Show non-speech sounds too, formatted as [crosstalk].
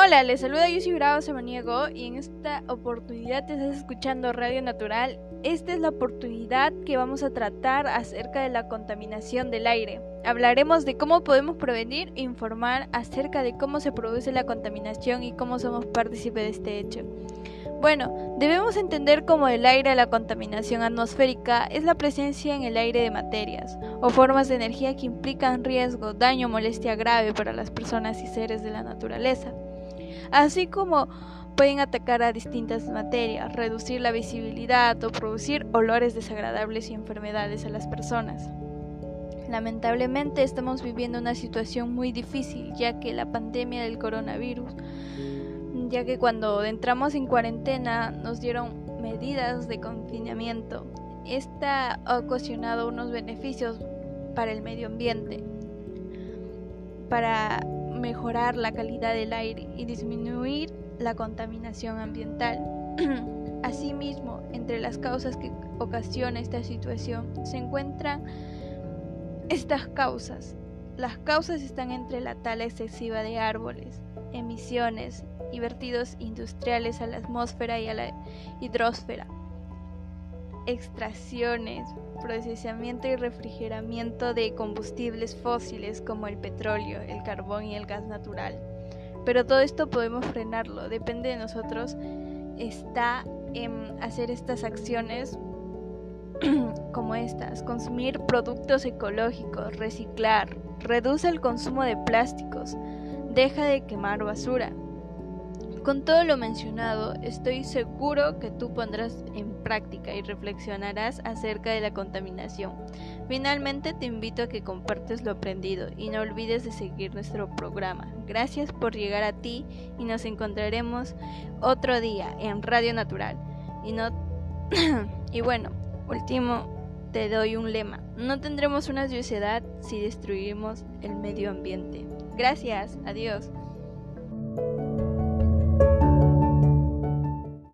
Hola, les saluda Yusi Bravo Samaniego y en esta oportunidad te estás escuchando Radio Natural. Esta es la oportunidad que vamos a tratar acerca de la contaminación del aire. Hablaremos de cómo podemos prevenir e informar acerca de cómo se produce la contaminación y cómo somos partícipes de este hecho. Bueno, debemos entender cómo el aire, la contaminación atmosférica, es la presencia en el aire de materias o formas de energía que implican riesgo, daño o molestia grave para las personas y seres de la naturaleza, así como pueden atacar a distintas materias, reducir la visibilidad o producir olores desagradables y enfermedades a las personas. Lamentablemente estamos viviendo una situación muy difícil ya que la pandemia del coronavirus ya que cuando entramos en cuarentena nos dieron medidas de confinamiento. Esta ha ocasionado unos beneficios para el medio ambiente, para mejorar la calidad del aire y disminuir la contaminación ambiental. [clears throat] Asimismo, entre las causas que ocasiona esta situación se encuentran estas causas. Las causas están entre la tala excesiva de árboles, emisiones y vertidos industriales a la atmósfera y a la hidrosfera, extracciones, procesamiento y refrigeramiento de combustibles fósiles como el petróleo, el carbón y el gas natural. Pero todo esto podemos frenarlo, depende de nosotros, está en hacer estas acciones [clears throat] como estas, consumir productos ecológicos, reciclar, reduce el consumo de plásticos, deja de quemar basura. Con todo lo mencionado, estoy seguro que tú pondrás en práctica y reflexionarás acerca de la contaminación. Finalmente te invito a que compartes lo aprendido y no olvides de seguir nuestro programa. Gracias por llegar a ti y nos encontraremos otro día en Radio Natural. Y no [clears throat] y bueno, último te doy un lema. No tendremos una sociedad si destruimos el medio ambiente. Gracias, adiós.